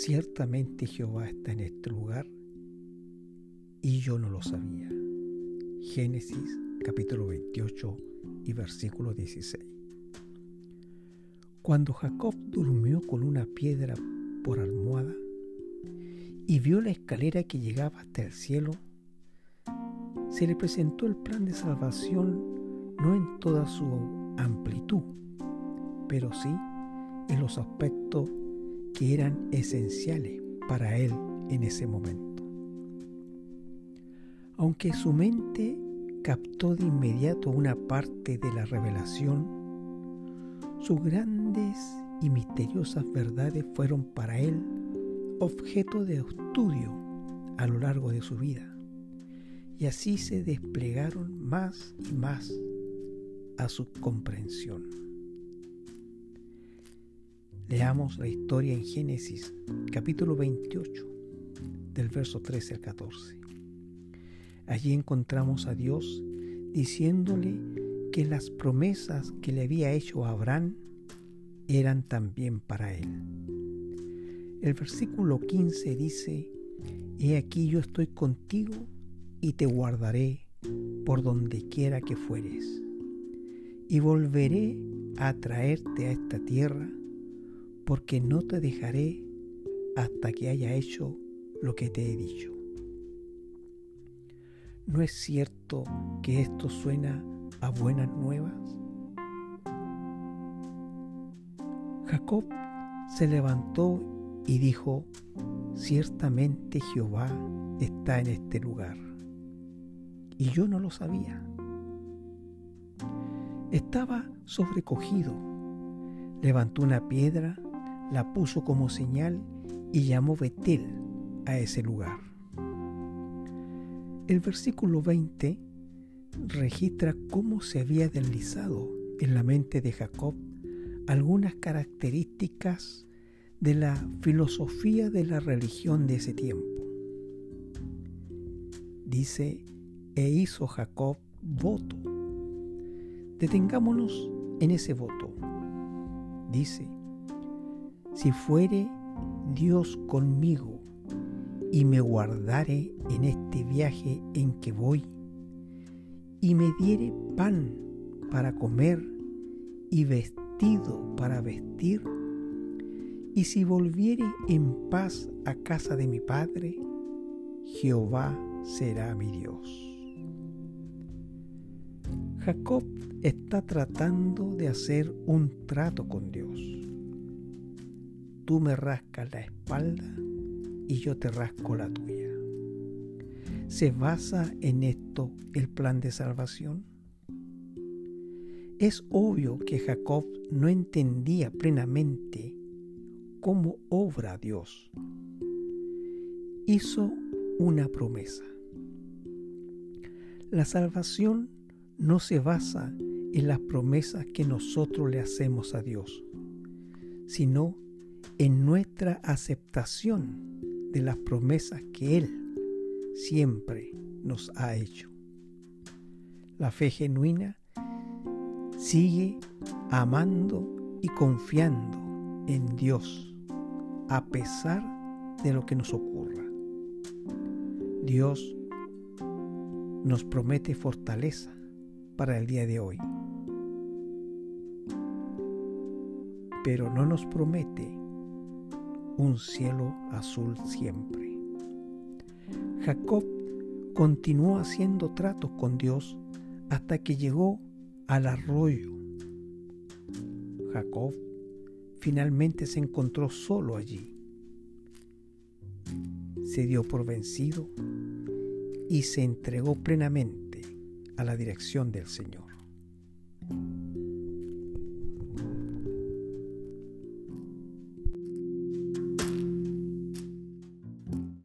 ciertamente Jehová está en este lugar y yo no lo sabía. Génesis capítulo 28 y versículo 16. Cuando Jacob durmió con una piedra por almohada y vio la escalera que llegaba hasta el cielo, se le presentó el plan de salvación no en toda su amplitud, pero sí en los aspectos que eran esenciales para él en ese momento. Aunque su mente captó de inmediato una parte de la revelación, sus grandes y misteriosas verdades fueron para él objeto de estudio a lo largo de su vida, y así se desplegaron más y más a su comprensión. Leamos la historia en Génesis capítulo 28 del verso 13 al 14. Allí encontramos a Dios diciéndole que las promesas que le había hecho a Abraham eran también para él. El versículo 15 dice, He aquí yo estoy contigo y te guardaré por donde quiera que fueres, y volveré a traerte a esta tierra porque no te dejaré hasta que haya hecho lo que te he dicho. ¿No es cierto que esto suena a buenas nuevas? Jacob se levantó y dijo, ciertamente Jehová está en este lugar. Y yo no lo sabía. Estaba sobrecogido. Levantó una piedra la puso como señal y llamó Betel a ese lugar. El versículo 20 registra cómo se había deslizado en la mente de Jacob algunas características de la filosofía de la religión de ese tiempo. Dice, e hizo Jacob voto. Detengámonos en ese voto. Dice, si fuere Dios conmigo y me guardare en este viaje en que voy, y me diere pan para comer y vestido para vestir, y si volviere en paz a casa de mi Padre, Jehová será mi Dios. Jacob está tratando de hacer un trato con Dios tú me rascas la espalda y yo te rasco la tuya. ¿Se basa en esto el plan de salvación? Es obvio que Jacob no entendía plenamente cómo obra Dios. Hizo una promesa. La salvación no se basa en las promesas que nosotros le hacemos a Dios, sino en nuestra aceptación de las promesas que Él siempre nos ha hecho. La fe genuina sigue amando y confiando en Dios a pesar de lo que nos ocurra. Dios nos promete fortaleza para el día de hoy, pero no nos promete un cielo azul siempre. Jacob continuó haciendo tratos con Dios hasta que llegó al arroyo. Jacob finalmente se encontró solo allí. Se dio por vencido y se entregó plenamente a la dirección del Señor.